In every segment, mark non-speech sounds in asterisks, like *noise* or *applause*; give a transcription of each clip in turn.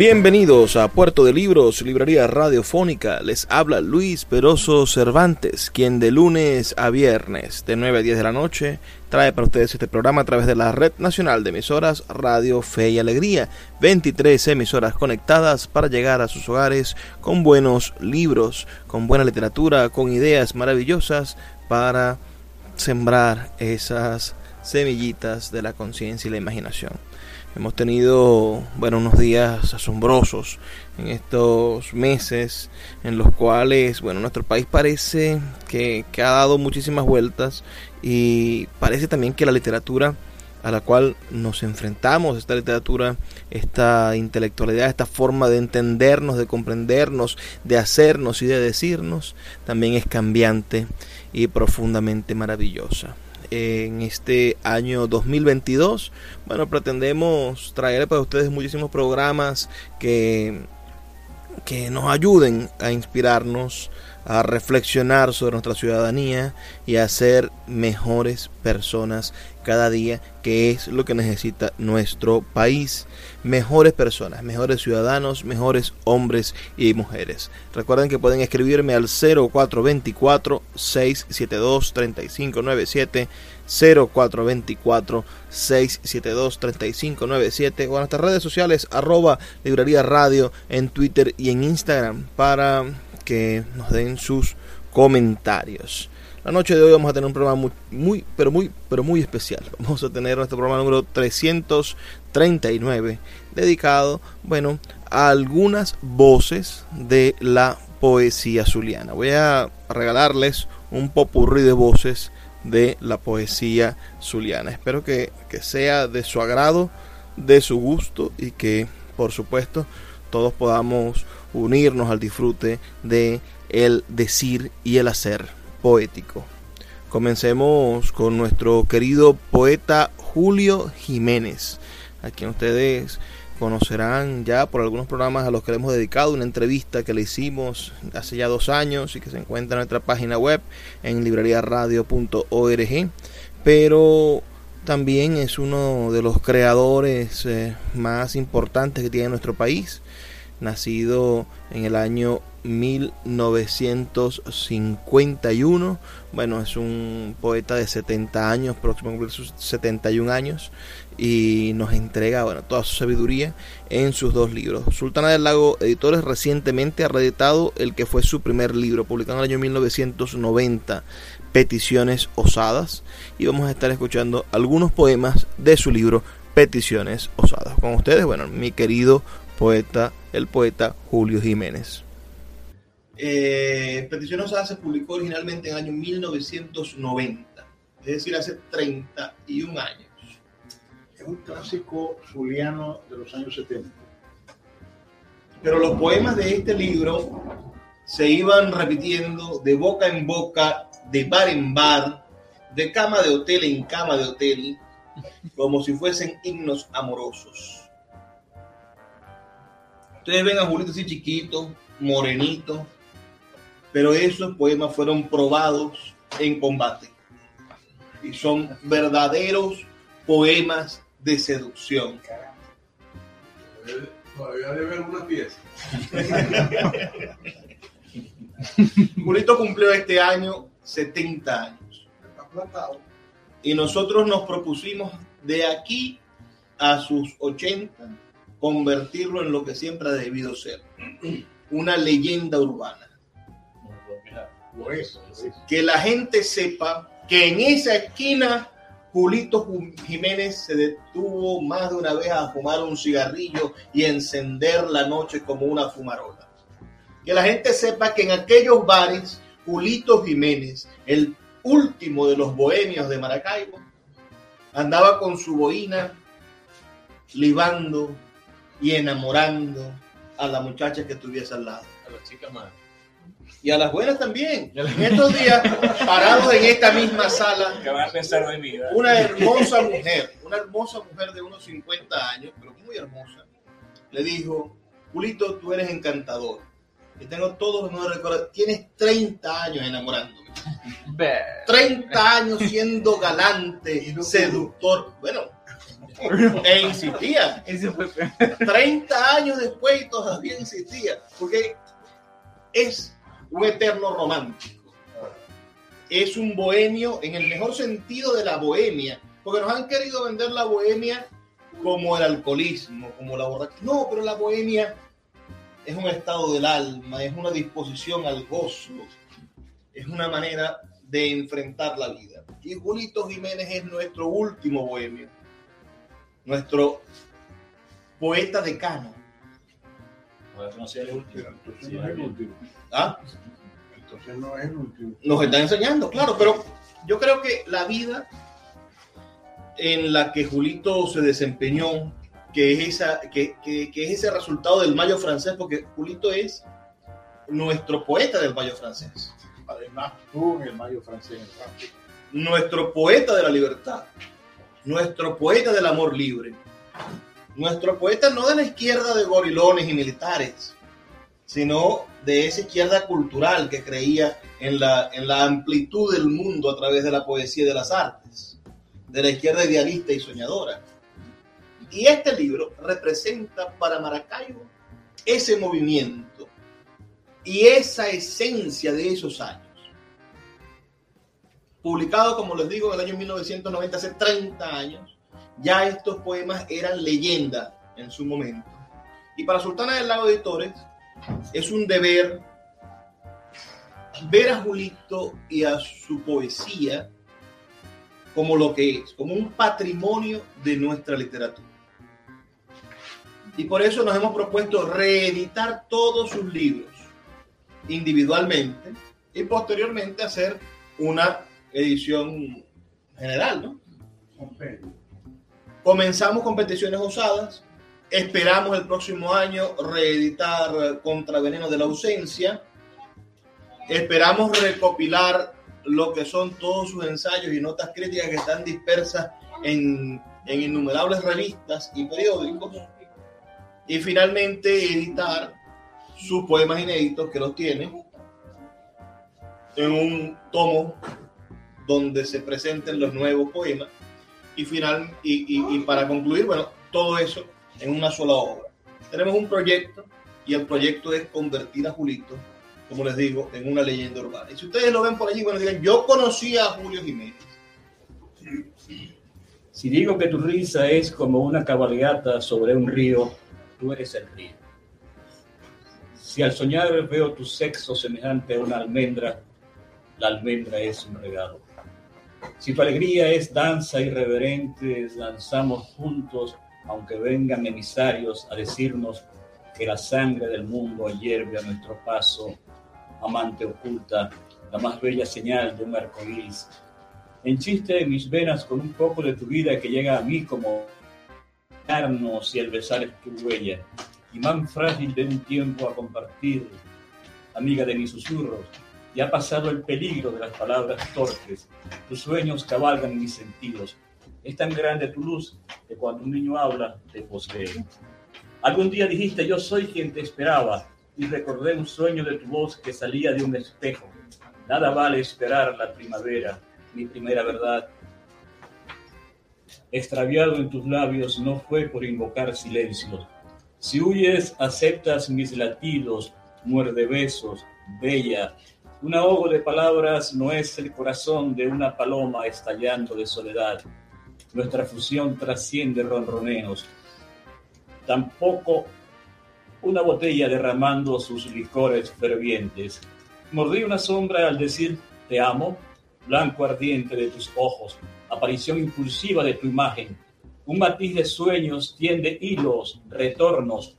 Bienvenidos a Puerto de Libros, Librería Radiofónica. Les habla Luis Peroso Cervantes, quien de lunes a viernes, de 9 a 10 de la noche, trae para ustedes este programa a través de la Red Nacional de Emisoras Radio Fe y Alegría. 23 emisoras conectadas para llegar a sus hogares con buenos libros, con buena literatura, con ideas maravillosas para sembrar esas semillitas de la conciencia y la imaginación. Hemos tenido, bueno, unos días asombrosos en estos meses en los cuales, bueno, nuestro país parece que, que, ha dado muchísimas vueltas y parece también que la literatura a la cual nos enfrentamos, esta literatura, esta intelectualidad, esta forma de entendernos, de comprendernos, de hacernos y de decirnos, también es cambiante y profundamente maravillosa en este año 2022. Bueno, pretendemos traer para ustedes muchísimos programas que, que nos ayuden a inspirarnos, a reflexionar sobre nuestra ciudadanía y a ser mejores personas cada día, que es lo que necesita nuestro país. Mejores personas, mejores ciudadanos, mejores hombres y mujeres. Recuerden que pueden escribirme al 0424 672 3597 0424 672 3597 o en nuestras redes sociales arroba librería radio en Twitter y en Instagram para que nos den sus comentarios. La noche de hoy vamos a tener un programa muy, muy, pero muy, pero muy especial. Vamos a tener nuestro programa número 339 dedicado, bueno, a algunas voces de la poesía zuliana. Voy a regalarles un popurrí de voces de la poesía zuliana. Espero que, que sea de su agrado, de su gusto y que, por supuesto, todos podamos unirnos al disfrute de el decir y el hacer poético. Comencemos con nuestro querido poeta Julio Jiménez, a quien ustedes conocerán ya por algunos programas a los que le hemos dedicado una entrevista que le hicimos hace ya dos años y que se encuentra en nuestra página web en libreriaradio.org, pero también es uno de los creadores eh, más importantes que tiene nuestro país, nacido en el año 1951. Bueno, es un poeta de 70 años, próximo a cumplir sus 71 años, y nos entrega bueno, toda su sabiduría en sus dos libros. Sultana del Lago Editores recientemente ha reeditado el que fue su primer libro, publicado en el año 1990, Peticiones Osadas, y vamos a estar escuchando algunos poemas de su libro Peticiones Osadas. Con ustedes, bueno, mi querido poeta, el poeta Julio Jiménez. Eh, Petición Osada se publicó originalmente en el año 1990, es decir, hace 31 años. Es un clásico zuliano de los años 70. Pero los poemas de este libro se iban repitiendo de boca en boca, de bar en bar, de cama de hotel en cama de hotel, como si fuesen himnos amorosos. Ustedes ven a Julito así chiquito, morenito, pero esos poemas fueron probados en combate y son verdaderos poemas de seducción. Todavía debe alguna pieza. *laughs* Julito cumplió este año 70 años. Y nosotros nos propusimos de aquí a sus 80 convertirlo en lo que siempre ha debido ser, una leyenda urbana. Que la gente sepa que en esa esquina Julito Jiménez se detuvo más de una vez a fumar un cigarrillo y encender la noche como una fumarola. Que la gente sepa que en aquellos bares Julito Jiménez, el último de los bohemios de Maracaibo, andaba con su boina libando y enamorando a la muchacha que estuviese al lado. A la chica más. Y a las buenas también. En estos días, parados en esta misma sala, ¿Qué van a pensar de mí? una hermosa mujer, una hermosa mujer de unos 50 años, pero muy hermosa, le dijo, Julito, tú eres encantador. Y tengo todos los recuerdos. Tienes 30 años enamorándome. 30 años siendo galante, seductor. Bueno, e insistía. Ese fue 30 años después y todavía insistía. Porque es un eterno romántico. Es un bohemio en el mejor sentido de la bohemia. Porque nos han querido vender la bohemia como el alcoholismo, como la borrachera. No, pero la bohemia es un estado del alma, es una disposición al gozo, es una manera de enfrentar la vida. Y Julito Jiménez es nuestro último bohemio, nuestro poeta decano. Bueno, no sea el último. Pero entonces no es el último. ¿Ah? Entonces no es el último. Nos está enseñando, claro, pero yo creo que la vida en la que Julito se desempeñó, que es, esa, que, que- que es ese resultado del mayo francés, porque Julito es nuestro poeta del mayo francés, Además, tú en el mayo francés nuestro poeta de la libertad, nuestro poeta del amor libre, nuestro poeta no de la izquierda de gorilones y militares, sino de esa izquierda cultural que creía en la, en la amplitud del mundo a través de la poesía y de las artes, de la izquierda idealista y soñadora. Y este libro representa para Maracaibo ese movimiento y esa esencia de esos años. Publicado, como les digo, en el año 1990, hace 30 años, ya estos poemas eran leyenda en su momento. Y para Sultana del Lago Editores es un deber ver a Julito y a su poesía como lo que es, como un patrimonio de nuestra literatura. Y por eso nos hemos propuesto reeditar todos sus libros individualmente y posteriormente hacer una edición general, ¿no? Comenzamos competiciones osadas, esperamos el próximo año reeditar Contra Veneno de la Ausencia, esperamos recopilar lo que son todos sus ensayos y notas críticas que están dispersas en, en innumerables revistas y periódicos, y finalmente editar sus poemas inéditos que los tiene en un tomo donde se presenten los nuevos poemas y final y, y- y para concluir, bueno, todo eso en una sola obra. Tenemos un proyecto y el proyecto es convertir a Julito, como les digo, en una leyenda urbana. Y si ustedes lo ven por allí, bueno, digan, yo conocí a Julio Jiménez. Si digo que tu risa es como una cabalgata sobre un río, tú eres el río. Si al soñar veo tu sexo semejante a una almendra, la almendra es un regalo. Si tu alegría es danza irreverente, danzamos juntos, aunque vengan emisarios a decirnos que la sangre del mundo hierve a nuestro paso, amante oculta, la más bella señal de un arco iris. Enchiste en mis venas con un poco de tu vida que llega a mí como y el besar es tu huella, imán frágil de un tiempo a compartir, amiga de mis susurros, y ha pasado el peligro de las palabras torpes, tus sueños cabalgan mis sentidos, es tan grande tu luz que cuando un niño habla te posee. Algún día dijiste yo soy quien te esperaba y recordé un sueño de tu voz que salía de un espejo. Nada vale esperar la primavera, mi primera verdad. Extraviado en tus labios no fue por invocar silencios. Si huyes, aceptas mis latidos, muerde besos, bella. Un ahogo de palabras no es el corazón de una paloma estallando de soledad. Nuestra fusión trasciende ronroneos. tampoco una botella derramando sus licores fervientes. Mordí una sombra al decir te amo, blanco ardiente de tus ojos, aparición impulsiva de tu imagen. Un matiz de sueños tiende hilos, retornos.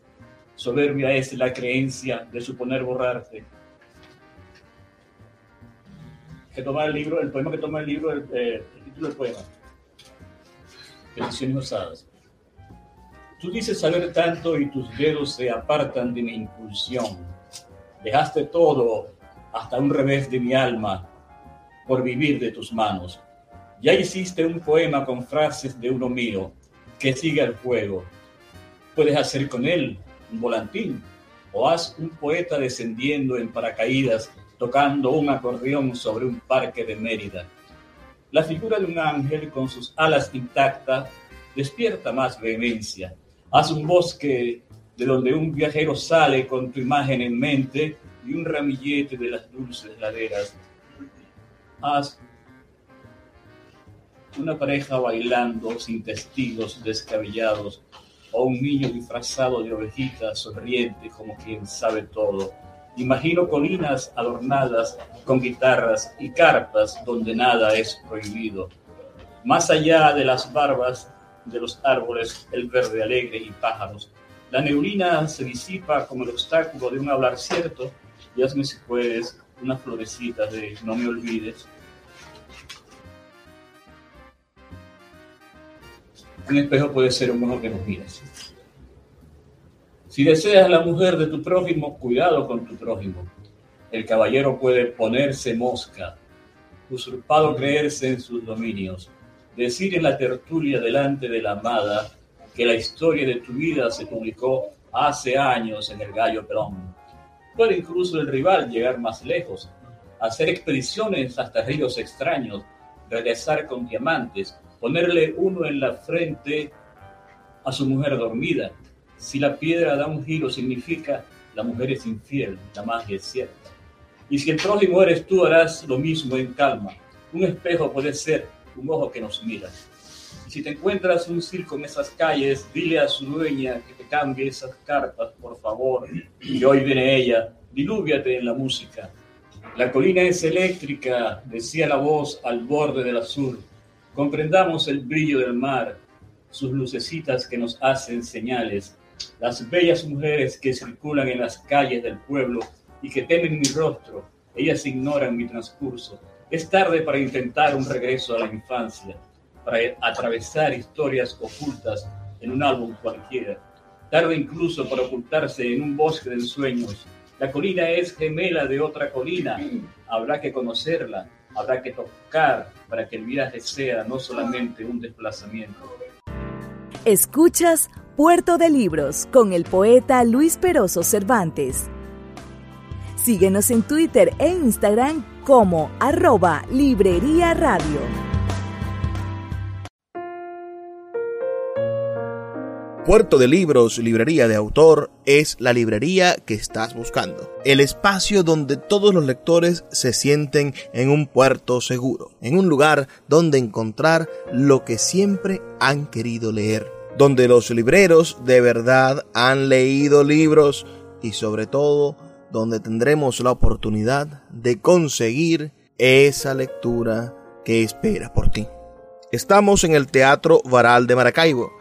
Soberbia es la creencia de suponer borrarte. Que toma el libro, el poema que toma el libro, el, eh, título del poema. Peticiones osadas. Tú dices saber tanto y tus dedos se apartan de mi impulsión. Dejaste todo, hasta un revés de mi alma, por vivir de tus manos. Ya hiciste un poema con frases de uno mío, que siga el juego. Puedes hacer con él un volantín, o haz un poeta descendiendo en paracaídas, tocando un acordeón sobre un parque de Mérida. La figura de un ángel con sus alas intactas despierta más vehemencia Haz un bosque de donde un viajero sale con tu imagen en mente y un ramillete de las dulces laderas. Haz una pareja bailando sin testigos descabellados o un niño disfrazado de ovejita sonriente como quien sabe todo. Imagino colinas adornadas con guitarras y carpas donde nada es prohibido. Más allá de las barbas de los árboles, el verde alegre y pájaros. La neurina se disipa como el obstáculo de un hablar cierto y hazme si puedes una florecita de no me olvides. Un espejo puede ser un ojo que nos miras. Si deseas la mujer de tu prójimo, cuidado con tu prójimo. El caballero puede ponerse mosca, usurpado creerse en sus dominios decir en la tertulia delante de la amada que la historia de tu vida se publicó hace años en el Gallo Perón. Puede incluso el rival llegar más lejos, hacer expediciones hasta ríos extraños, regresar con diamantes, ponerle uno en la frente a su mujer dormida. Si la piedra da un giro significa la mujer es infiel, la magia es cierta. Y si el prójimo eres tú, harás lo mismo en calma. Un espejo puede ser un ojo que nos mira. Y si te encuentras un circo en esas calles, dile a su dueña que te cambie esas cartas, por favor, y hoy viene ella, dilúviate en la música. La colina es eléctrica, decía la voz al borde del azul. Comprendamos el brillo del mar, sus lucecitas que nos hacen señales, las bellas mujeres que circulan en las calles del pueblo y que temen mi rostro, ellas ignoran mi transcurso es tarde para intentar un regreso a la infancia, para atravesar historias ocultas en un álbum cualquiera. Tarde incluso para ocultarse en un bosque de ensueños. La colina es gemela de otra colina. Habrá que conocerla, habrá que tocar para que el viaje sea no solamente un desplazamiento. Escuchas Puerto de Libros con el poeta Luis Peroso Cervantes. Síguenos en Twitter e Instagram como arroba Librería Radio. Puerto de Libros, Librería de Autor, es la librería que estás buscando. El espacio donde todos los lectores se sienten en un puerto seguro, en un lugar donde encontrar lo que siempre han querido leer, donde los libreros de verdad han leído libros y sobre todo donde tendremos la oportunidad de conseguir esa lectura que espera por ti. Estamos en el Teatro Varal de Maracaibo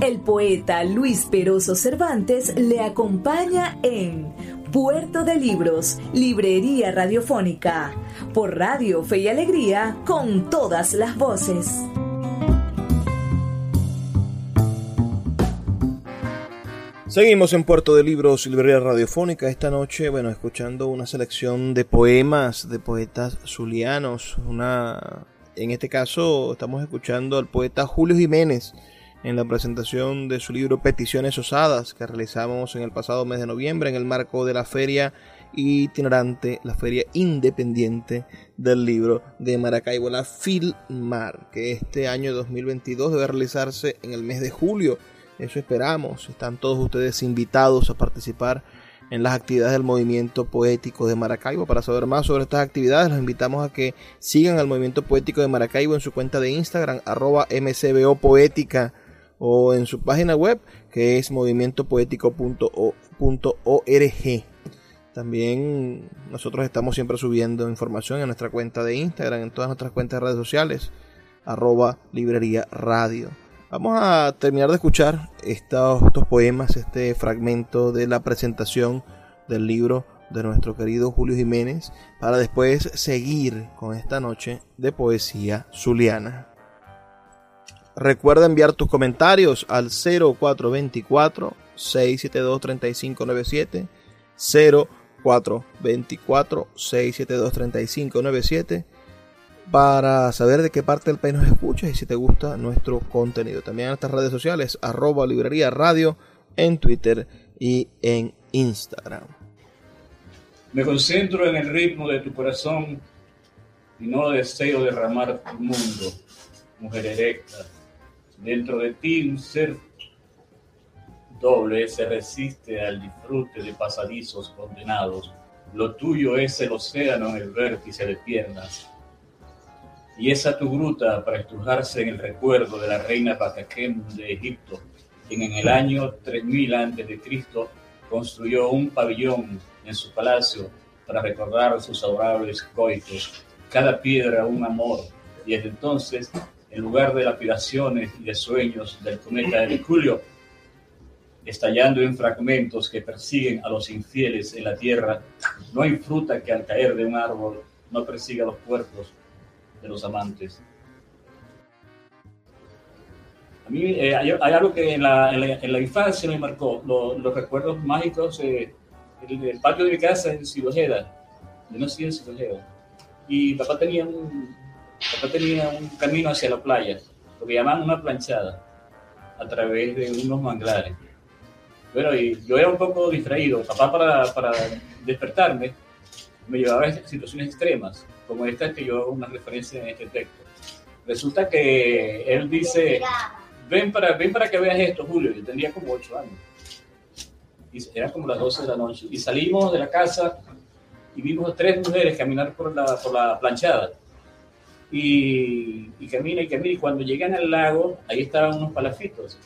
El poeta Luis Peroso Cervantes le acompaña en Puerto de Libros, Librería Radiofónica, por Radio Fe y Alegría, con todas las voces. Seguimos en Puerto de Libros, Librería Radiofónica. Esta noche, bueno, escuchando una selección de poemas de poetas zulianos. Una, en este caso, estamos escuchando al poeta Julio Jiménez en la presentación de su libro Peticiones Osadas, que realizamos en el pasado mes de noviembre en el marco de la Feria itinerante, la Feria Independiente del Libro de Maracaibo, la Filmar, que este año 2022 debe realizarse en el mes de julio. Eso esperamos. Están todos ustedes invitados a participar en las actividades del movimiento poético de Maracaibo. Para saber más sobre estas actividades, los invitamos a que sigan al movimiento poético de Maracaibo en su cuenta de Instagram, arroba o en su página web, que es movimientopoético.org. También nosotros estamos siempre subiendo información en nuestra cuenta de Instagram, en todas nuestras cuentas de redes sociales, arroba librería radio. Vamos a terminar de escuchar estos, estos, poemas, este fragmento de la presentación del libro de nuestro querido Julio Jiménez, para después seguir con esta noche de poesía zuliana. Recuerda enviar tus comentarios al 0424 672 3597 0424 672 3597 para saber de qué parte del país nos escuchas y si te gusta nuestro contenido. También en nuestras redes sociales, arroba librería radio, en Twitter y en Instagram. Me concentro en el ritmo de tu corazón y no deseo derramar tu mundo, mujer erecta. Dentro de ti un ser doble se resiste al disfrute de pasadizos condenados. Lo tuyo es el océano en el vértice de piernas y esa tu gruta para estrujarse en el recuerdo de la reina Pataquem de Egipto, quien en el año 3000 a.C. construyó un pabellón en su palacio para recordar sus adorables coitos, cada piedra un amor, y desde entonces, en lugar de lapidaciones y de sueños del cometa de Mercurio, estallando en fragmentos que persiguen a los infieles en la tierra, no hay fruta que al caer de un árbol no persiga los cuerpos de los amantes. A mí eh, hay, algo que en la, en la, infancia me marcó, los recuerdos mágicos, eh, el, patio de mi casa en Silojeda, yo nací en Silojeda, y papá tenía, un, papá tenía un camino hacia la playa, lo que llamaban una planchada, a través de unos manglares. Bueno, y yo era un poco distraído, papá para, para despertarme me llevaba a situaciones extremas, como esta que yo hago una referencia en este texto. Resulta que él dice, ven para, ven para que veas esto, Julio. Yo tenía como ocho años. Y era como las 12 de la noche. Y salimos de la casa y vimos a tres mujeres caminar por la, por la planchada. Y, y camina y camina. Y cuando llegan al lago, ahí estaban unos palafitos.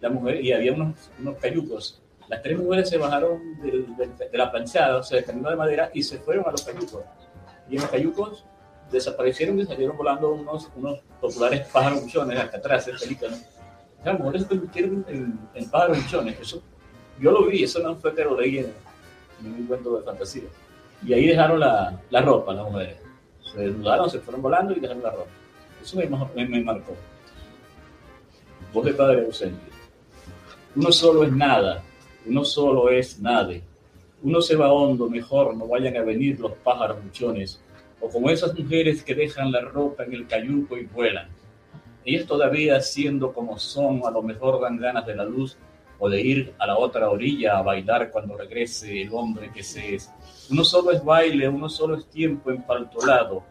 La mujer, y había unos, unos cayucos las tres mujeres se bajaron de la planchada, o sea, del camino de madera, y se fueron a los cayucos. Y en los cayucos desaparecieron y salieron volando unos, unos populares pájaros buchones, alcatraces, pelícanos. Las mujeres se convirtieron en, en pájaros buchones. Eso, yo lo vi, eso no fue que lo leí en, un cuento de fantasía. Y ahí dejaron la, la ropa, las mujeres. Se desnudaron, se fueron volando y dejaron la ropa. Eso me, me, me marcó. Voz de padre ausente. Uno solo es nada, uno solo es nadie. Uno se va hondo, mejor no vayan a venir los pájaros buchones, o como esas mujeres que dejan la ropa en el cayuco y vuelan. Ellos todavía siendo como son, a lo mejor dan ganas de la luz o de ir a la otra orilla a bailar cuando regrese el hombre que se es. Uno solo es baile, uno solo es tiempo empaltolado,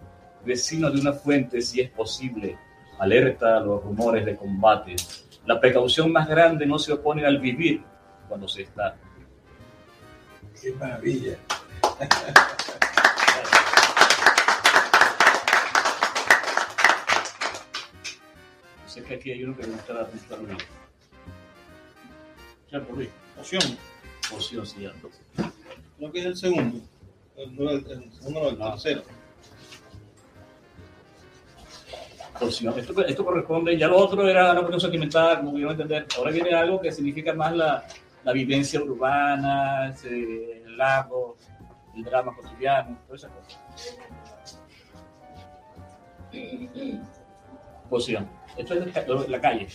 vecino de una fuente si es posible, alerta a los rumores de combate. La precaución más grande no se opone al vivir, cuando se está. Qué maravilla. *laughs* sé que aquí hay uno que me gusta la pista Luis. Luis. Poción. Poción sí. Creo que es el segundo. El, el, segundo el tercero. Poción. Esto, esto corresponde, ya lo otro era una cuestión sentimental, como pudieron entender. Ahora viene algo que significa más la, la vivencia urbana, ese- el lago, el drama cotidiano, todas esas cosas. Poción. Esto es la calle.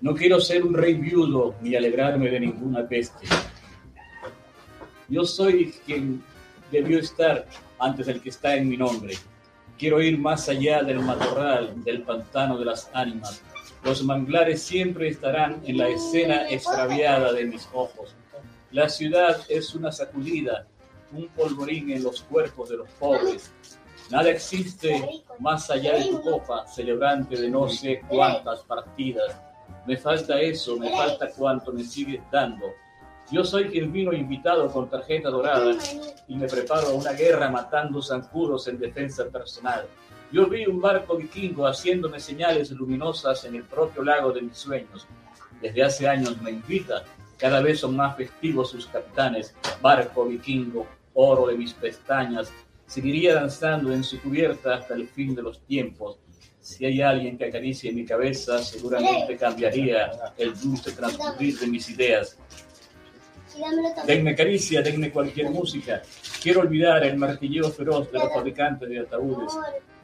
No quiero ser un rey viudo ni alegrarme de ninguna peste. Yo soy quien debió estar antes del que está en mi nombre. Quiero ir más allá del matorral, del pantano de las ánimas. Los manglares siempre estarán en la escena extraviada de mis ojos. La ciudad es una sacudida, un polvorín en los cuerpos de los pobres. Nada existe más allá de tu copa, celebrante de no sé cuántas partidas. Me falta eso, me falta cuánto me sigues dando. Yo soy vino invitado con tarjeta dorada y me preparo a una guerra matando zancudos en defensa personal. Yo vi un barco vikingo haciéndome señales luminosas en el propio lago de mis sueños. Desde hace años me invita, cada vez son más festivos sus capitanes. Barco vikingo, oro de mis pestañas, seguiría danzando en su cubierta hasta el fin de los tiempos. Si hay alguien que acaricie mi cabeza, seguramente cambiaría el dulce transcurrir de mis ideas. Denme caricia, denme cualquier música. Quiero olvidar el martilleo feroz de los fabricantes de ataúdes.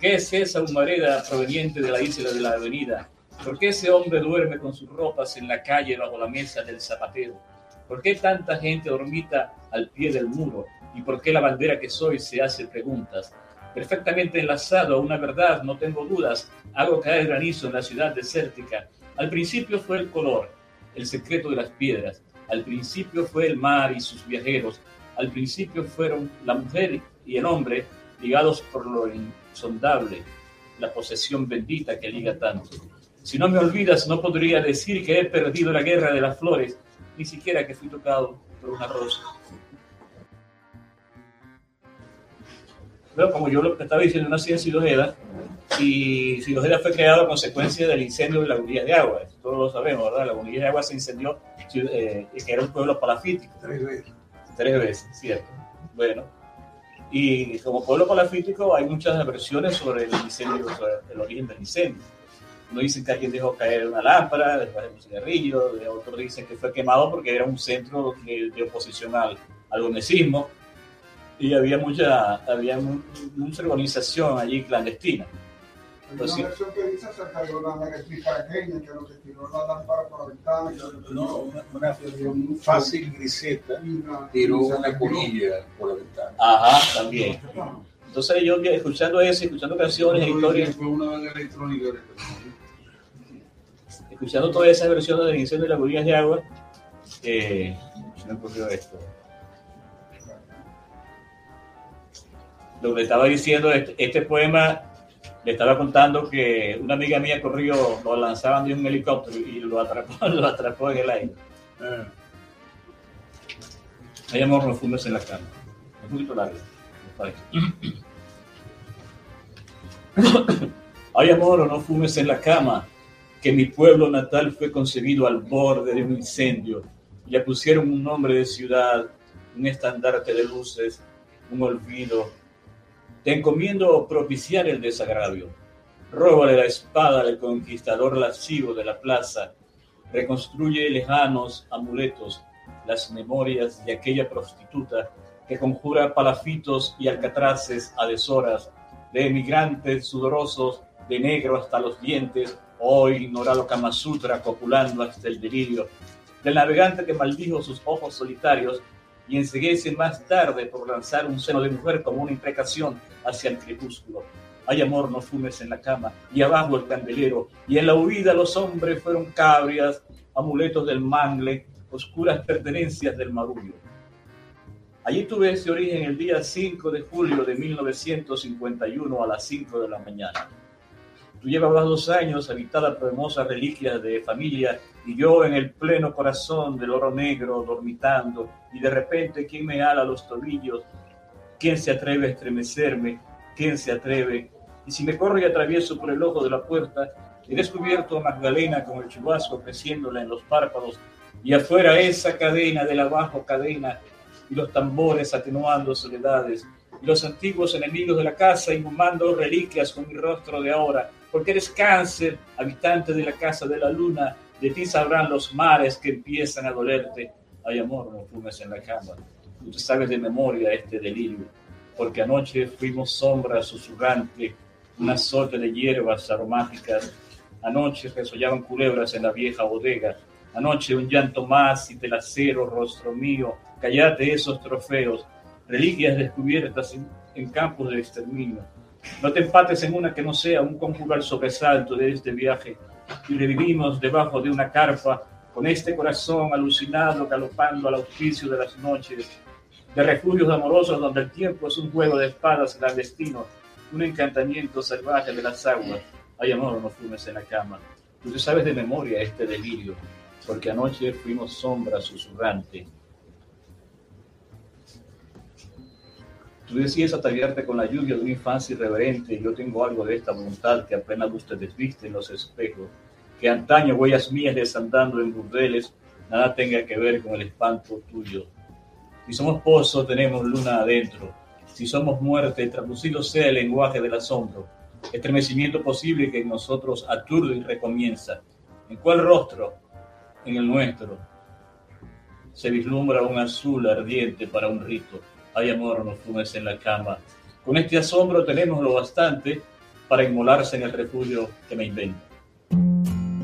¿Qué es esa humareda proveniente de la isla de la avenida? ¿Por qué ese hombre duerme con sus ropas en la calle bajo la mesa del zapatero? ¿Por qué tanta gente dormita al pie del muro? ¿Y por qué la bandera que soy se hace preguntas? Perfectamente enlazado a una verdad, no tengo dudas, hago caer granizo en la ciudad desértica. Al principio fue el color, el secreto de las piedras. Al principio fue el mar y sus viajeros. Al principio fueron la mujer y el hombre ligados por lo insondable, la posesión bendita que liga tanto. Si no me olvidas, no podría decir que he perdido la guerra de las flores, ni siquiera que fui tocado por una rosa. Pero como yo lo estaba diciendo, nací en Sidojeda, y Sidojeda fue creado a consecuencia del incendio de la Lagunilla de Agua. Todos lo sabemos, ¿verdad? La Lagunilla de Agua se incendió, eh, que era un pueblo palafítico. Tres veces. Tres veces, cierto. Bueno, y como pueblo palafítico hay muchas versiones sobre el incendio, sobre el origen del incendio. Uno dicen que alguien dejó caer una lámpara, después de un cigarrillo, otros dicen que fue quemado porque era un centro de, de oposición al, al gonesismo y había mucha, había mucha organización allí clandestina. Hay una versión que dice acerca de una paraqueña que lo que tiró la lámpara por la ventana. y No, una, una, un fácil griseta y una- tiró y una colilla por la ventana. Ajá, también. Entonces yo escuchando eso, escuchando canciones historias, Fue una vaina electrónica. escuchando todas esas versiones del incendio de las borillas de agua, eh, se me ocurrió esto. Le estaba diciendo, este, este poema, le estaba contando que una amiga mía corrió, lo lanzaban de un helicóptero y lo atrapó, *laughs* lo atrapó en el aire. Ah, Hay amor, no fumes en la cama. Es poquito largo. *coughs* Hay amor no fumes en la cama, que mi pueblo natal fue concebido al borde de un incendio. Le pusieron un nombre de ciudad, un estandarte de luces, un olvido. Te encomiendo propiciar el desagravio. Róbale la espada al conquistador lascivo de la plaza. Reconstruye lejanos amuletos, las memorias de aquella prostituta que conjura palafitos y alcatraces a deshoras, de emigrantes sudorosos, de negro hasta los dientes, hoy ignorado Kama Sutra copulando hasta el delirio, del navegante que maldijo sus ojos solitarios y enseguece más tarde por lanzar un seno de mujer como una imprecación hacia el crepúsculo. Hay amor, no fumes en la cama, y abajo el candelero, y en la huida los hombres fueron cabrias, amuletos del mangle, oscuras pertenencias del marullo. Allí tuve ese origen el día 5 de julio de 1951 a las 5 de la mañana. Tú dos años habitada por hermosas reliquias de familia y yo en el pleno corazón del oro negro dormitando y de repente ¿quién me ala los tobillos? ¿Quién se atreve a estremecerme? ¿Quién se atreve? Y si me corro y atravieso por el ojo de la puerta, he descubierto a Magdalena con el chubasco creciéndola en los párpados y afuera esa cadena de la bajo cadena y los tambores atenuando soledades y los antiguos enemigos de la casa inhumando reliquias con mi rostro de ahora, porque eres cáncer, habitante de la casa de la luna, de ti sabrán los mares que empiezan a dolerte. Ay, amor, no fumes en la cama. Tú te sabes de memoria este delirio, porque anoche fuimos sombra susurrante, un azote de hierbas aromáticas. Anoche resollaban culebras en la vieja bodega. Anoche un llanto más y telacero, rostro mío, callate esos trofeos, reliquias descubiertas en, en campos de exterminio. No te empates en una que no sea un conjugal sobresalto de este viaje y revivimos debajo de una carpa con este corazón alucinado, galopando al auspicio de las noches, de refugios amorosos donde el tiempo es un juego de espadas clandestino, un encantamiento salvaje de las aguas. Ay, amor, no fumes en la cama. Tú sabes de memoria este delirio, porque anoche fuimos sombra susurrante. Tú decías ataviarte con la lluvia de una infancia irreverente. Yo tengo algo de esta voluntad que apenas luz te desviste en los espejos. Que antaño huellas mías desandando en burdeles nada tenga que ver con el espanto tuyo. Si somos pozo, tenemos luna adentro. Si somos muerte, traducido sea el lenguaje del asombro. Estremecimiento posible que en nosotros aturde y recomienza. ¿En cuál rostro? En el nuestro. Se vislumbra un azul ardiente para un rito hay amor, no fumes en la cama. Con este asombro tenemos lo bastante para inmolarse en el refugio que me invento.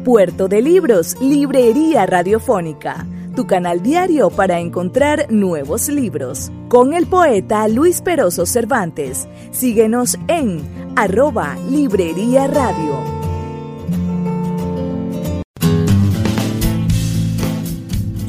Puerto de Libros, Librería Radiofónica, tu canal diario para encontrar nuevos libros. Con el poeta Luis Peroso Cervantes. Síguenos en arroba Librería Radio.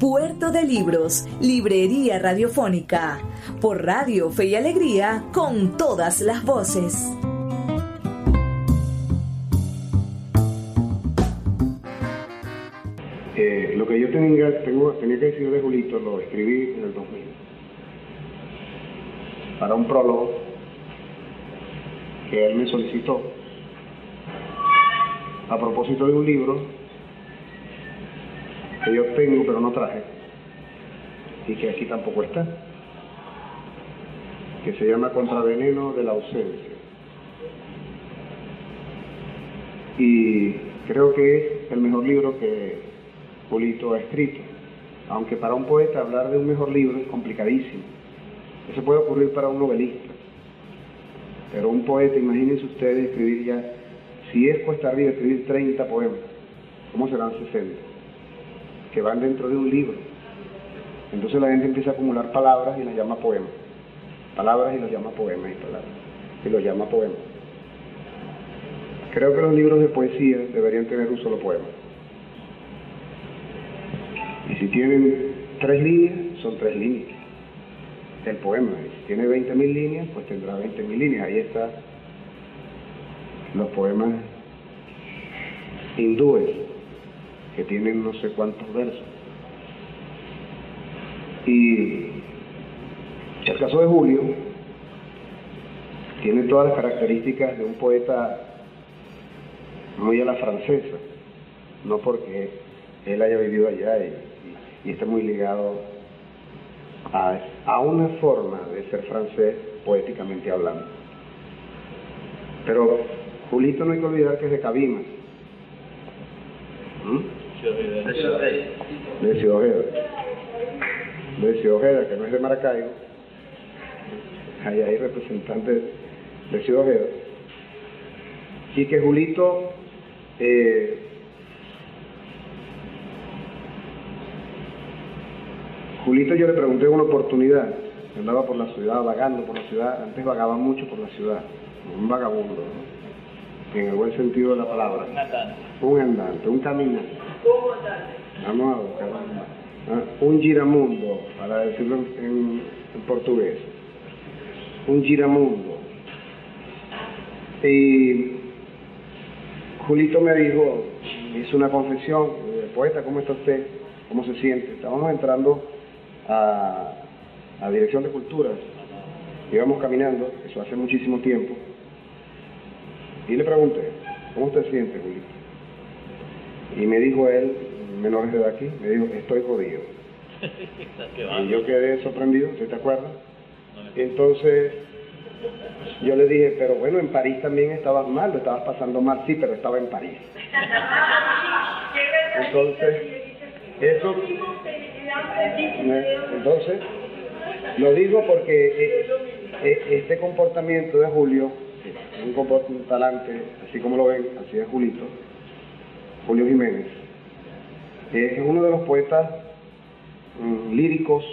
Puerto de Libros, Librería Radiofónica, por Radio Fe y Alegría, con todas las voces. Eh, lo que yo tenía, tenía que decir de Julito lo escribí en el 2000 para un prólogo que él me solicitó a propósito de un libro que yo tengo pero no traje y que aquí tampoco está, que se llama Contraveneno de la ausencia. Y creo que es el mejor libro que Polito ha escrito, aunque para un poeta hablar de un mejor libro es complicadísimo. Eso puede ocurrir para un novelista, pero un poeta, imagínense ustedes escribir ya, si es cuesta arriba escribir 30 poemas, ¿cómo serán 60? Que van dentro de un libro. Entonces la gente empieza a acumular palabras y las llama poemas. Palabras y los llama poemas y palabras. Y los llama poemas. Creo que los libros de poesía deberían tener un solo poema. Y si tienen tres líneas, son tres líneas. El poema. si tiene 20.000 líneas, pues tendrá 20.000 líneas. Ahí está los poemas hindúes que tienen no sé cuántos versos. Y el caso de Julio tiene todas las características de un poeta muy a la francesa, no porque él haya vivido allá y, y, esté muy ligado a, a, una forma de ser francés poéticamente hablando. Pero Julito no hay que olvidar que es de Cabimas. ¿Mm? De Ciudad Ojeda. De Ciudad Ojeda, que no es de Maracaibo. Ahí hay representantes de Ciudad Ojeda. Y que Julito eh, Julito yo le pregunté una oportunidad, andaba por la ciudad, vagando por la ciudad, antes vagaba mucho por la ciudad, un vagabundo, en el buen sentido de la palabra. Un andante, un caminante. Vamos a buscar. Ah, un giramundo, para decirlo en, portugués. Un giramundo. Y Julito me dijo, hizo una confesión, poeta, ¿cómo está usted? ¿Cómo se siente? Estábamos entrando a, a Dirección de Cultura. Íbamos caminando, eso hace muchísimo tiempo. Y le pregunté, ¿cómo te sientes, Julito? Y me dijo él, menores de edad aquí, me dijo, estoy jodido. *laughs* y yo quedé sorprendido, ¿sí te acuerdas? Entonces, yo le dije, pero bueno, en París también estabas mal, lo estabas pasando mal, sí, pero estaba en París. *laughs* Entonces, eso, entonces, lo digo porque eh, eh, este comportamiento de Julio, un comportamiento talante, así como lo ven, así es Julito, Julio Jiménez, es uno de los poetas mm, líricos,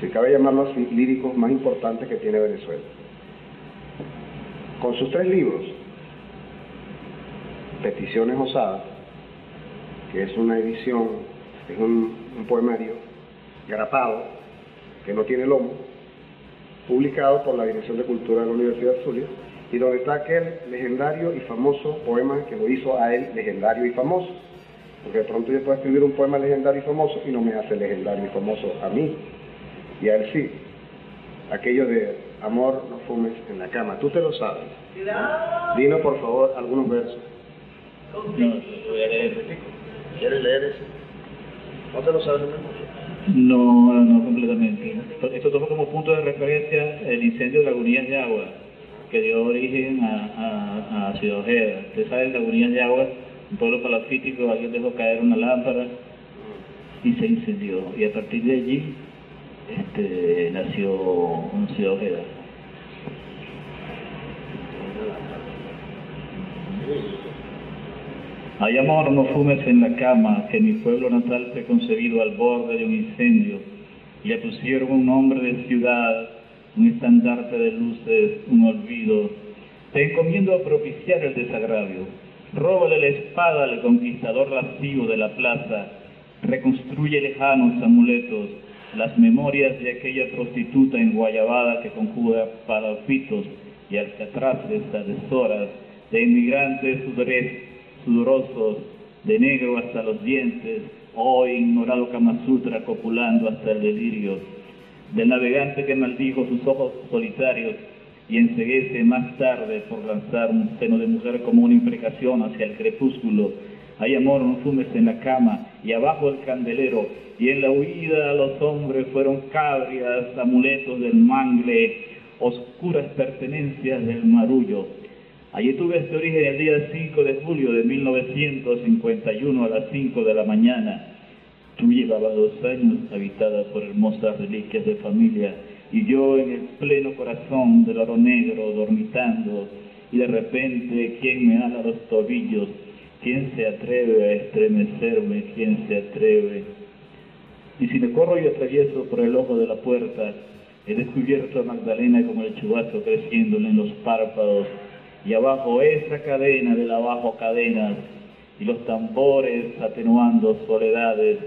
si cabe llamarlo así, líricos más importantes que tiene Venezuela. Con sus tres libros, Peticiones Osadas, que es una edición, es un, un poemario grapado, que no tiene lomo, publicado por la Dirección de Cultura de la Universidad Zulia, y donde está aquel legendario y famoso poema que lo hizo a él legendario y famoso. Porque de pronto yo puedo escribir un poema legendario y famoso y no me hace legendario y famoso a mí, y a él sí. Aquello de amor no fumes en la cama, tú te lo sabes. ¿no? Dinos por favor algunos versos. ¿Quieres leer ese? ¿No te lo sabes memoria? No, no completamente. Esto toma como punto de referencia el incendio de Lagunillas de Agua, que dio origen a, a, a Ciudad Ojeda. Usted sabe, en Lagunillas de Agua, un pueblo palafítico, alguien dejó caer una lámpara y se incendió. Y a partir de allí este, nació Ciudad Ojeda. Hay amor, no fumes en la cama, que mi pueblo natal fue concebido al borde de un incendio. Le pusieron un nombre de ciudad, un estandarte de luces, un olvido. Te encomiendo a propiciar el desagravio. Róbale la espada al conquistador lascivo de la plaza. Reconstruye lejanos amuletos, las memorias de aquella prostituta en Guayabada que conjuga palafitos y alcatraces a deshoras, de inmigrantes sudores sudorosos, de negro hasta los dientes, hoy ignorado Kama Sutra copulando hasta el delirio, del navegante que maldijo sus ojos solitarios y enseguece más tarde por lanzar un seno de mujer como una imprecación hacia el crepúsculo. Hay amor, no fumes en la cama y abajo el candelero, y en la huida los hombres fueron cabrias, amuletos del mangle, oscuras pertenencias del marullo. Allí tuve este origen el día 5 de julio de 1951 a las 5 de la mañana. Tú llevabas dos años habitada por hermosas reliquias de familia y yo en el pleno corazón del oro negro dormitando y de repente ¿quién me ala los tobillos? ¿Quién se atreve a estremecerme? ¿Quién se atreve? Y si me corro y atravieso por el ojo de la puerta, he descubierto a Magdalena como el chubazo creciéndole en los párpados y abajo esa cadena de la abajo cadenas y los tambores atenuando soledades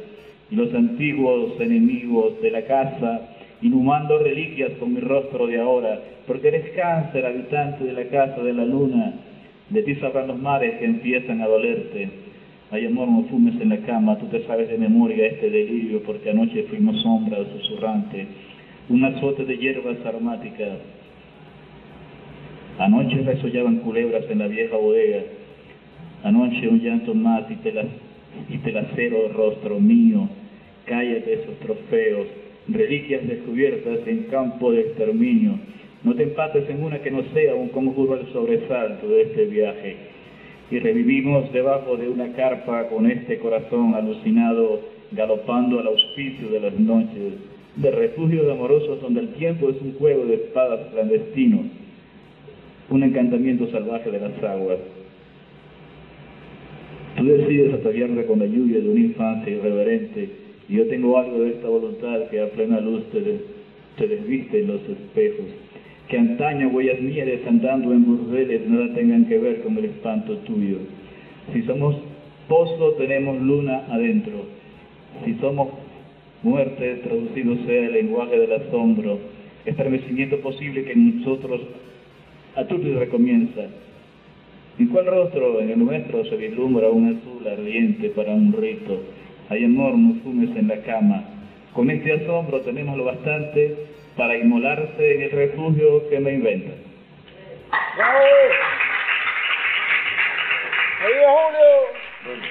y los antiguos enemigos de la casa inhumando reliquias con mi rostro de ahora, porque eres cáncer, habitante de la casa de la luna, de ti sabrán los mares que empiezan a dolerte. Ay amor, no fumes en la cama, tú te sabes de memoria este delirio, porque anoche fuimos sombras susurrantes, un azote de hierbas aromáticas, Anoche resollaban culebras en la vieja bodega. Anoche un llanto más y te, y te lacero rostro mío. Cállate esos trofeos, reliquias descubiertas en campo de exterminio. No te empates en una que no sea un conjuro al sobresalto de este viaje. Y revivimos debajo de una carpa con este corazón alucinado, galopando al auspicio de las noches, de refugios amorosos donde el tiempo es un juego de espadas clandestino un encantamiento salvaje de las aguas. Tú decides ataviarte con la lluvia de una infancia irreverente y yo tengo algo de esta voluntad que a plena luz te, te desviste en los espejos. Que antaño huellas mías andando en burdeles nada tengan que ver con el espanto tuyo. Si somos pozo tenemos luna adentro. Si somos muerte, traducido sea el lenguaje del asombro, estremecimiento posible que en nosotros a tu recomienza. ¿En cuál rostro en el nuestro se vislumbra un azul ardiente para un rito? Hay no fumes en la cama. Con este asombro tenemos lo bastante para inmolarse en el refugio que me inventa. Bueno.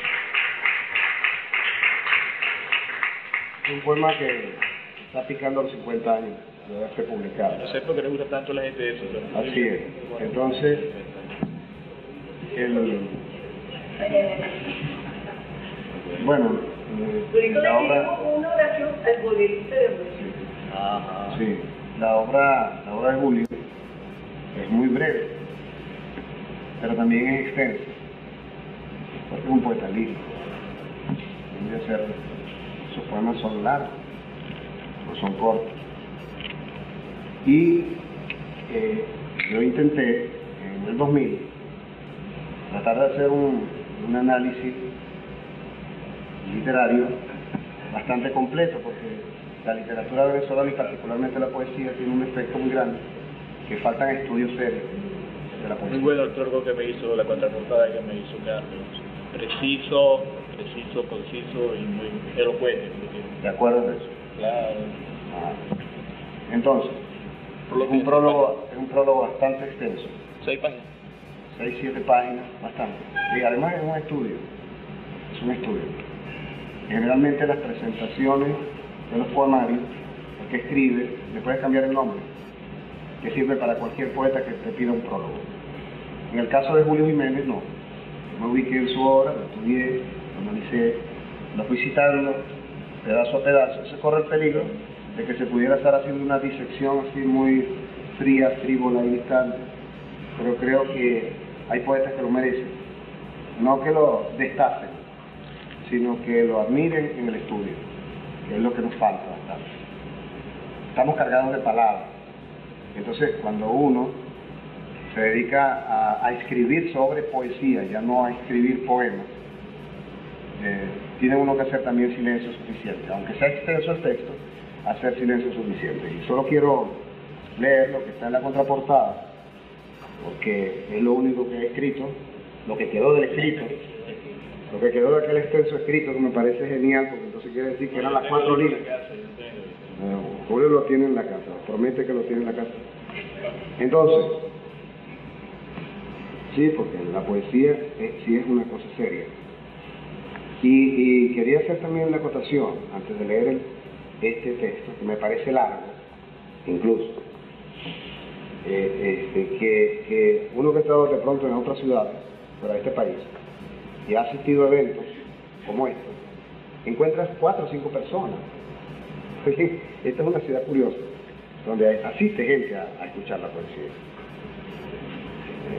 Es un poema que está picando los 50 años de haberse publicado. No sé por qué le gusta tanto a la gente eso. pero- Así es. Entonces, el, bueno, eh, la obra, una oración al bolerista de. Ajá. sí, la obra, la obra de Julio es muy breve, pero también es extensa, porque es un poeta lírico. A ser, sus poemas son largos, no son cortos. Y eh, yo intenté en el 2000 tratar de hacer un, un análisis literario bastante completo, porque la literatura venezolana y particularmente la poesía tiene un efecto muy grande, que faltan estudios serios de la Muy poesía. bueno el truco que me hizo, la contraportada que me hizo Carlos. Preciso, preciso, conciso y muy elocuente. ¿De acuerdo? Claro. Ah. Entonces, es que- un prólogo, es un prólogo bastante extenso. Seis páginas. seis, siete páginas, bastante. Y además es un estudio, es un estudio. Generalmente las presentaciones de los poemarios, el que escribe, le puedes cambiar el nombre, que sirve para cualquier poeta que te pida un prólogo. En el caso de Julio Jiménez, no. Yo me ubiqué en su obra, lo estudié, lo analicé, lo fui citando pedazo a pedazo. Se corre el peligro de que se pudiera estar haciendo una disección así muy fría, frívola y distante pero creo que hay poetas que lo merecen. No que lo destapen, sino que lo admiren en el estudio, que es lo que nos falta bastante. Estamos cargados de palabras. Entonces, cuando uno se dedica a, a escribir sobre poesía, ya no a escribir poemas, eh, tiene uno que hacer también silencio suficiente. Aunque sea extenso el texto, hacer silencio suficiente. Y solo quiero leer lo que está en la contraportada, porque es lo único que he escrito, lo que quedó del escrito, lo que quedó de aquel extenso escrito que me parece genial, porque entonces quiere decir que eran las cuatro líneas. Eh, Julio lo tiene en la casa, promete que lo tiene en la casa. Entonces, sí, porque la poesía sí es una cosa seria. Y, y quería hacer también una acotación, antes de leer el- este texto, que me parece largo, incluso, eh, este, que, uno que ha estado de pronto en otra ciudad, fuera de este país, y ha asistido a eventos como estos, encuentras cuatro o cinco personas. *laughs* Esta es una ciudad curiosa, donde asiste gente a, escuchar la poesía.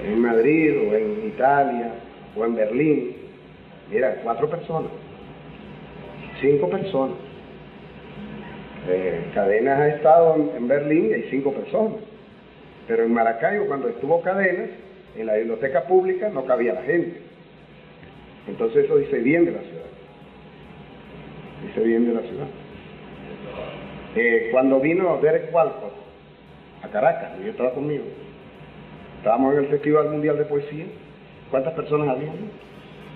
En Madrid, o en Italia, o en Berlín, mira, cuatro personas, cinco personas. Eh, Cadenas ha estado en, Berlín y hay cinco personas. Pero en Maracaibo, cuando estuvo Cadenas, en la biblioteca pública no cabía la gente. Entonces eso dice bien de la ciudad. Dice bien de la ciudad. Eh, cuando vino Derek Walcott a Caracas, yo estaba conmigo, estábamos en el Festival Mundial de Poesía, ¿cuántas personas había?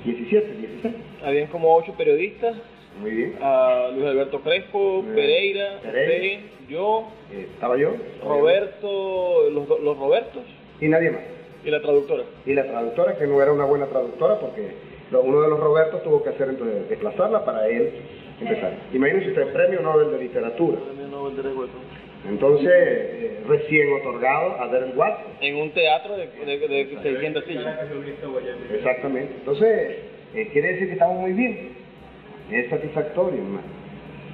17, 16. Habían como ocho periodistas, Muy bien. a Luis Alberto Crespo, Pereira, Pereira. usted, yo, Eh, estaba yo, Roberto, los, los Robertos y nadie más. y la traductora. Y la traductora, que no era una buena traductora, porque uno de los Robertos tuvo que hacer entonces desplazarla para él empezar. Imagínense usted, premio Nobel de Literatura. Premio Nobel de Literatura. Entonces, eh, recién otorgado a Derek Watson. En un teatro de, de, de 600 sillas. Exactamente. Entonces, eh, quiere decir que estamos muy bien. Es satisfactorio, hermano.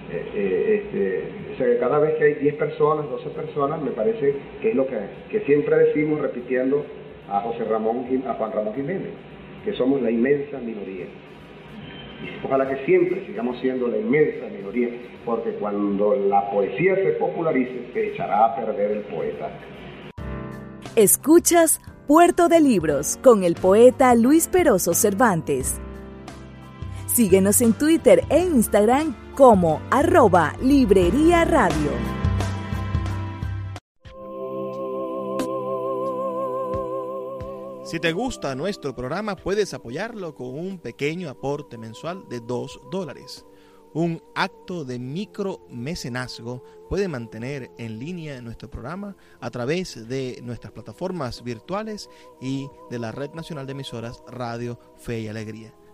Eh, eh, este, o sea, que cada vez que hay 10 personas, 12 personas, me parece que es lo que, siempre decimos repitiendo a José Ramón, a Juan Ramón Jiménez, que somos la inmensa minoría. Ojalá que siempre sigamos siendo la inmensa minoría, porque cuando la poesía se popularice, se echará a perder el poeta. Escuchas Puerto de Libros con el poeta Luis Peroso Cervantes. Síguenos en Twitter e Instagram como arroba Librería Radio. Si te gusta nuestro programa, puedes apoyarlo con un pequeño aporte mensual de 2 dólares. un acto de micromecenazgo puede mantener en línea nuestro programa a través de nuestras plataformas virtuales y de la Red Nacional de Emisoras Radio Fe y Alegría.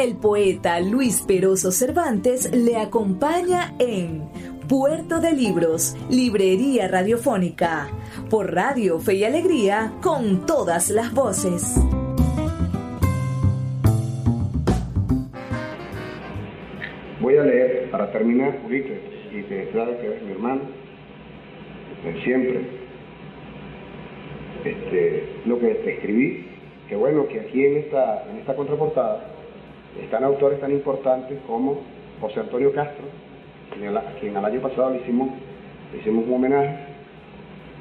El poeta Luis Peroso Cervantes le acompaña en Puerto de Libros, Librería Radiofónica, por Radio Fe y Alegría, con todas las voces. Voy a leer, para terminar, Ulises, y te sabes que eres mi hermano, de siempre, este, lo que te escribí, que bueno, que aquí en esta, en esta contraportada están autores tan importantes como José Antonio Castro, a quien el año pasado le hicimos, un homenaje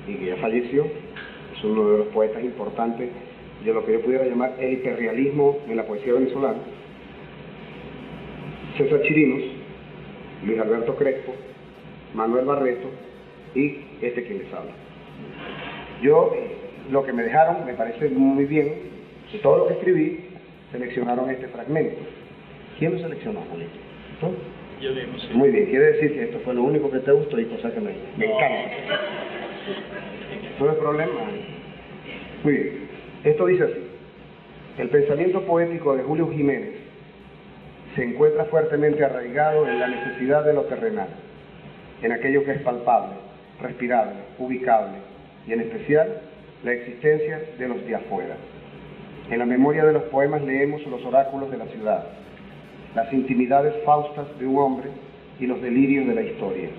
y que ya falleció, es uno de los poetas importantes de lo que yo pudiera llamar el hiperrealismo en la poesía venezolana. César Chirinos, Luis Alberto Crespo, Manuel Barreto y este que les habla. Yo, lo que me dejaron, me parece muy bien, todo lo que escribí, seleccionaron este fragmento. ¿Quién lo seleccionó, ¿Tú? Yo mismo, sí. Muy bien, quiere decir que esto fue lo único que te gustó y cosa que me, me encanta. No hay problema. Muy bien. Esto dice así. El pensamiento poético de Julio Jiménez se encuentra fuertemente arraigado en la necesidad de lo terrenal, en aquello que es palpable, respirable, ubicable y en especial la existencia de los de afuera. En la memoria de los poemas leemos los oráculos de la ciudad, las intimidades faustas de un hombre y los delirios de la historia.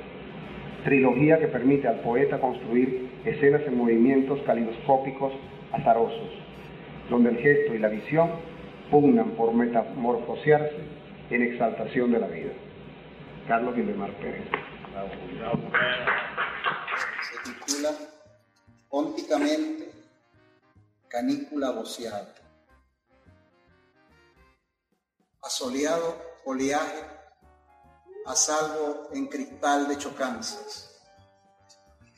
Trilogía que permite al poeta construir escenas en movimientos calidoscópicos azarosos, donde el gesto y la visión pugnan por metamorfosearse en exaltación de la vida. Carlos Guillemar Pérez. Se titula Canícula Boceada. Asoleado oleaje, a salvo en cristal de chocanzas.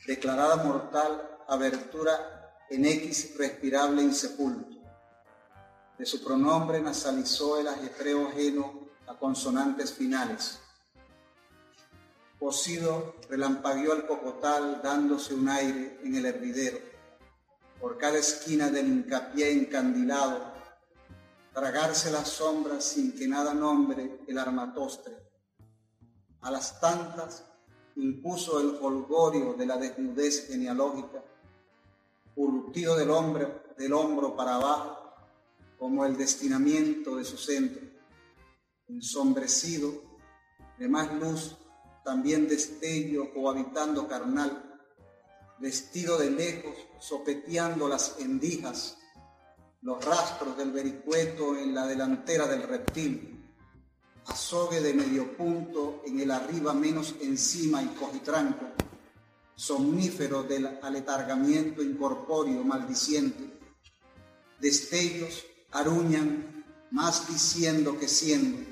Declarada mortal abertura en X respirable insepulto. De su pronombre nasalizó el ajetreo ajeno a consonantes finales. Cocido relampagueó el cocotal dándose un aire en el hervidero. Por cada esquina del hincapié encandilado, tragarse las sombras sin que nada nombre el armatostre. A las tantas impuso el holgorio de la desnudez genealógica, curtido del, hombre, del hombro para abajo, como el destinamiento de su centro ensombrecido, de más luz, también destello cohabitando carnal, vestido de lejos, sopeteando las endijas, los rastros del vericueto en la delantera del reptil, azogue de medio punto en el arriba menos encima y cojitranco, somnífero del aletargamiento incorpóreo maldiciente, destellos aruñan más diciendo que siendo,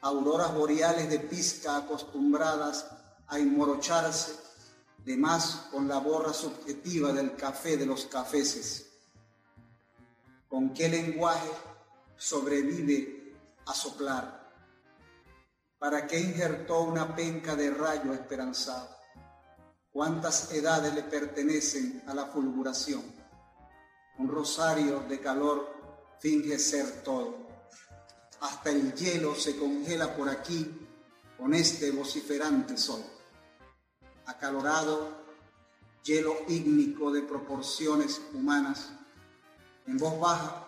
auroras boreales de pizca acostumbradas a inmorocharse, de más con la borra subjetiva del café de los cafeses. ¿Con qué lenguaje sobrevive a soplar? ¿Para qué injertó una penca de rayo esperanzado? ¿Cuántas edades le pertenecen a la fulguración? Un rosario de calor finge ser todo hasta el hielo se congela por aquí con este vociferante sol. Acalorado, hielo ígnico de proporciones humanas, en voz baja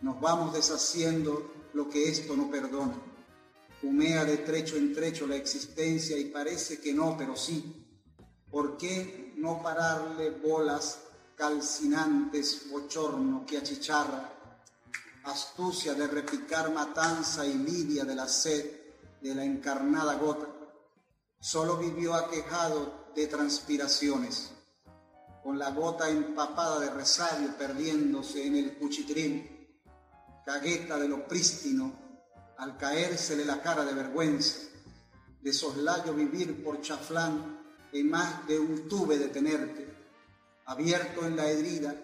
nos vamos deshaciendo lo que esto no perdona. Humea de trecho en trecho la existencia y parece que no, pero sí. ¿Por qué no pararle bolas calcinantes, bochorno que achicharra astucia de repicar matanza y lidia de la sed de la encarnada gota, solo vivió aquejado de transpiraciones, con la gota empapada de resabio perdiéndose en el cuchitril, cagueta de lo prístino, al caérsele la cara de vergüenza, de soslayo vivir por chaflán en más de un tube de tenerte, abierto en la herida,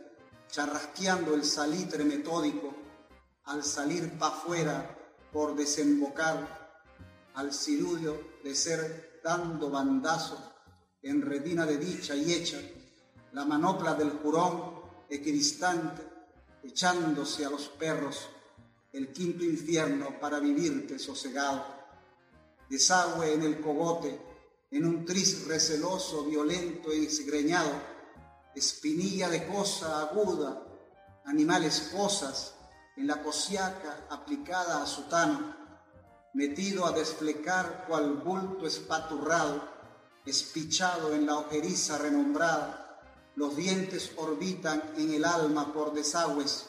charrasqueando el salitre metódico, al salir pa' fuera por desembocar, al cirudio de ser dando bandazos en retina de dicha y hecha, la manopla del jurón equidistante, echándose a los perros el quinto infierno para vivirte sosegado. Desagüe en el cogote, en un tris receloso, violento y desgreñado, espinilla de cosa aguda, animales cosas, en la cosiaca aplicada a sutano, metido a desflecar cual bulto espaturrado, espichado en la ojeriza renombrada, los dientes orbitan en el alma por desagües,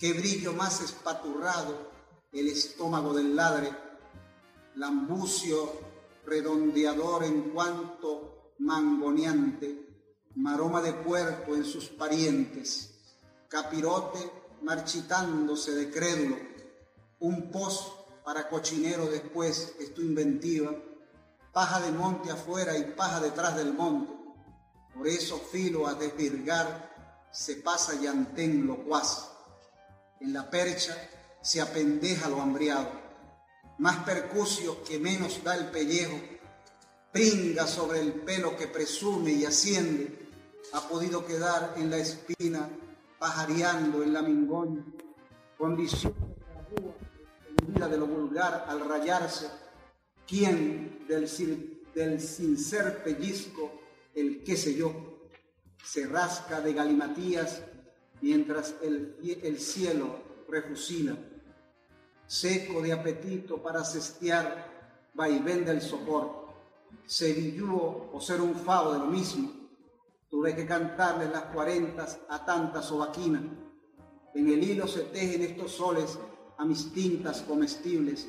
qué brillo más espaturrado el estómago del ladre, lambucio redondeador en cuanto mangoneante, maroma de puerco en sus parientes, capirote marchitándose de crédulo, un pos para cochinero después es tu inventiva, paja de monte afuera y paja detrás del monte, por eso filo a desvirgar se pasa llantén locuaz, en la percha se apendeja lo hambriado, más percucio que menos da el pellejo, pringa sobre el pelo que presume y asciende, ha podido quedar en la espina pajareando en la mingoña, condición de de lo vulgar al rayarse, quien del, del pellizco, el qué sé yo, se rasca de galimatías mientras el, el cielo refusila, seco de apetito para cestear, vaivén del sopor, sevillúo o ser un favo de lo mismo, Tuve que cantarles las cuarentas a tanta sobaquina. En el hilo se tejen estos soles a mis tintas comestibles.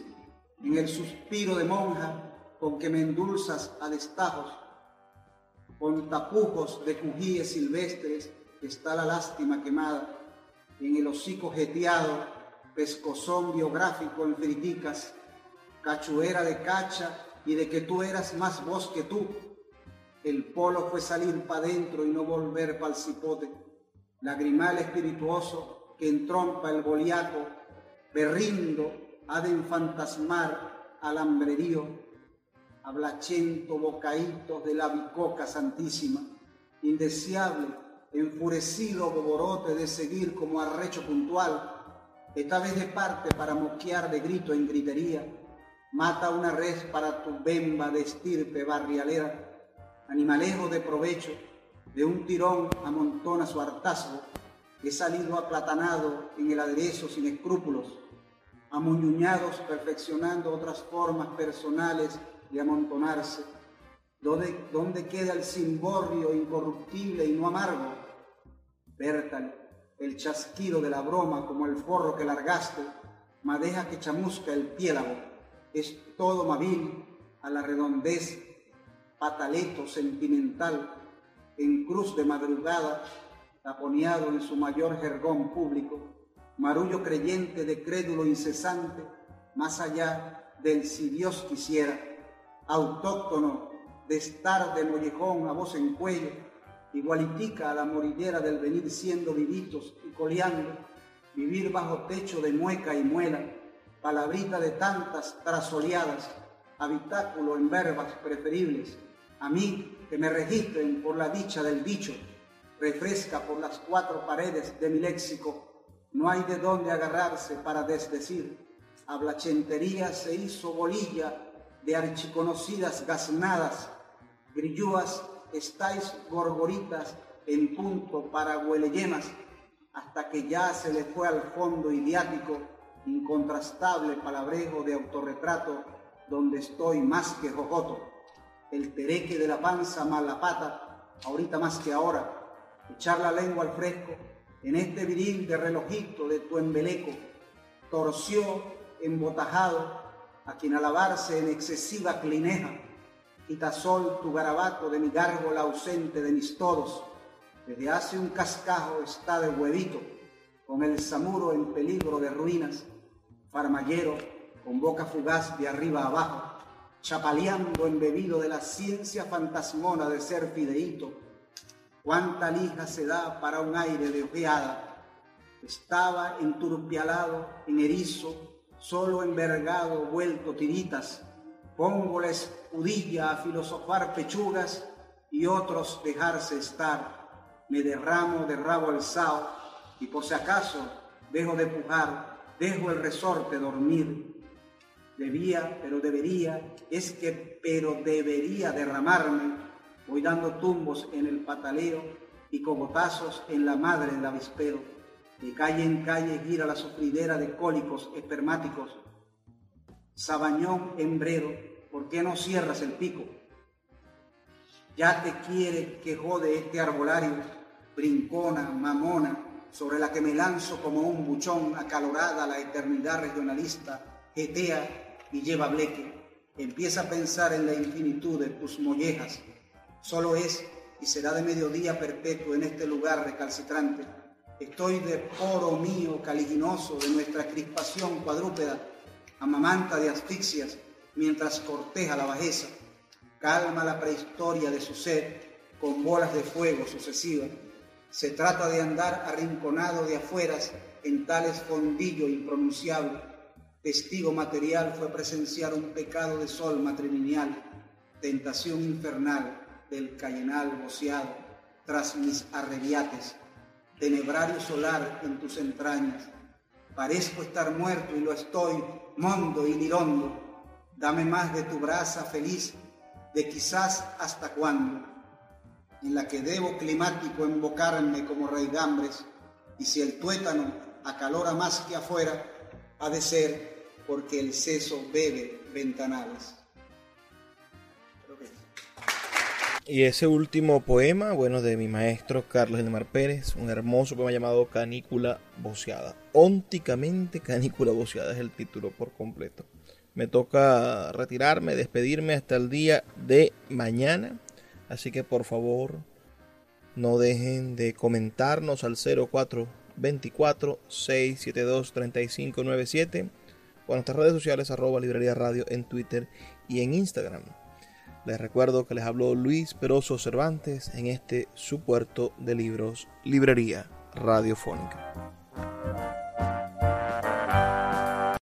En el suspiro de monja con que me endulzas a destajos. Con tapujos de cujíes silvestres está la lástima quemada. En el hocico jeteado, pescozón biográfico en friticas, cachuera de cacha y de que tú eras más vos que tú, el polo fue salir para adentro y no volver para el cipote. Lagrimal espirituoso que entrompa el boliaco, berrindo, ha de enfantasmar al hambrerío, ablachento bocaítos de la bicoca santísima, indeseable, enfurecido boborote de seguir como arrecho puntual, esta vez de parte para moquear de grito en gritería, mata una res para tu bemba de estirpe barrialera, animalejo de provecho, de un tirón amontona su hartazgo, he salido aplatanado en el aderezo sin escrúpulos, amuñuñados perfeccionando otras formas personales de amontonarse, donde, donde queda el cimborrio incorruptible y no amargo, Bertal, el chasquido de la broma como el forro que largaste, madeja que chamusca el piélago, es todo mabil a la redondez pataleto sentimental en cruz de madrugada, taponeado en su mayor jergón público, marullo creyente de crédulo incesante, más allá del si Dios quisiera, autóctono de estar de mollejón a voz en cuello, igualitica a la morillera del venir siendo vivitos y coleando, vivir bajo techo de mueca y muela, palabrita de tantas trasoleadas, habitáculo en verbas preferibles, a mí que me registren por la dicha del dicho, refresca por las cuatro paredes de mi léxico, no hay de dónde agarrarse para desdecir. Ablachentería se hizo bolilla de archiconocidas gaznadas, grillúas estáis gorgoritas en punto para hueleyemas, hasta que ya se le fue al fondo idiático, incontrastable palabrejo de autorretrato, donde estoy más que jojoto. El tereque de la panza más la pata, ahorita más que ahora, echar la lengua al fresco, en este viril de relojito de tu embeleco, torció embotajado a quien alabarse en excesiva clineja, Quitasol, tu garabato de mi gárgola ausente de mis todos, desde hace un cascajo está de huevito, con el samuro en peligro de ruinas, farmallero con boca fugaz de arriba abajo, chapaleando embebido de la ciencia fantasmona de ser fideíto. Cuánta lija se da para un aire de ojeada. Estaba enturpialado, en erizo, solo envergado, vuelto tiritas. Pongo la escudilla a filosofar pechugas y otros dejarse estar me derramo de rabo alzado y por si acaso dejo de pujar, dejo el resorte dormir. Debía, pero debería, es que pero debería derramarme, voy dando tumbos en el pataleo y cogotazos en la madre del avispero. De calle en calle gira la sufridera de cólicos espermáticos. Sabañón hembrero, ¿por qué no cierras el pico? Ya te quiere que jode este arbolario brincona, mamona, sobre la que me lanzo como un buchón acalorada la eternidad regionalista, getea y lleva bleque. Empieza a pensar en la infinitud de tus mollejas. Solo es y será de mediodía perpetuo en este lugar recalcitrante. Estoy de poro mío caliginoso de nuestra crispación cuadrúpeda, amamanta de asfixias mientras corteja la bajeza. Calma la prehistoria de su sed con bolas de fuego sucesivas se trata de andar arrinconado de afueras en tal escondillo impronunciable. Testigo material fue presenciar un pecado de sol matrimonial, tentación infernal del cayenal boceado tras mis arrebiates, tenebrario solar en tus entrañas. Parezco estar muerto y lo estoy, mondo y lirondo. Dame más de tu brasa feliz, de quizás hasta cuándo en la que debo climático invocarme como raigambres, y si el tuétano acalora más que afuera, ha de ser porque el seso bebe ventanales. Y ese último poema, bueno, de mi maestro Carlos Edmar Pérez, un hermoso poema llamado Canícula Boceada. Ónticamente Canícula Boceada es el título por completo. Me toca retirarme, despedirme hasta el día de mañana Así que por favor, no dejen de comentarnos al 0424-672-3597 o en nuestras redes sociales arroba librería radio en Twitter y en Instagram. Les recuerdo que les habló Luis Peroso Cervantes en este su puerto de libros, Librería Radiofónica.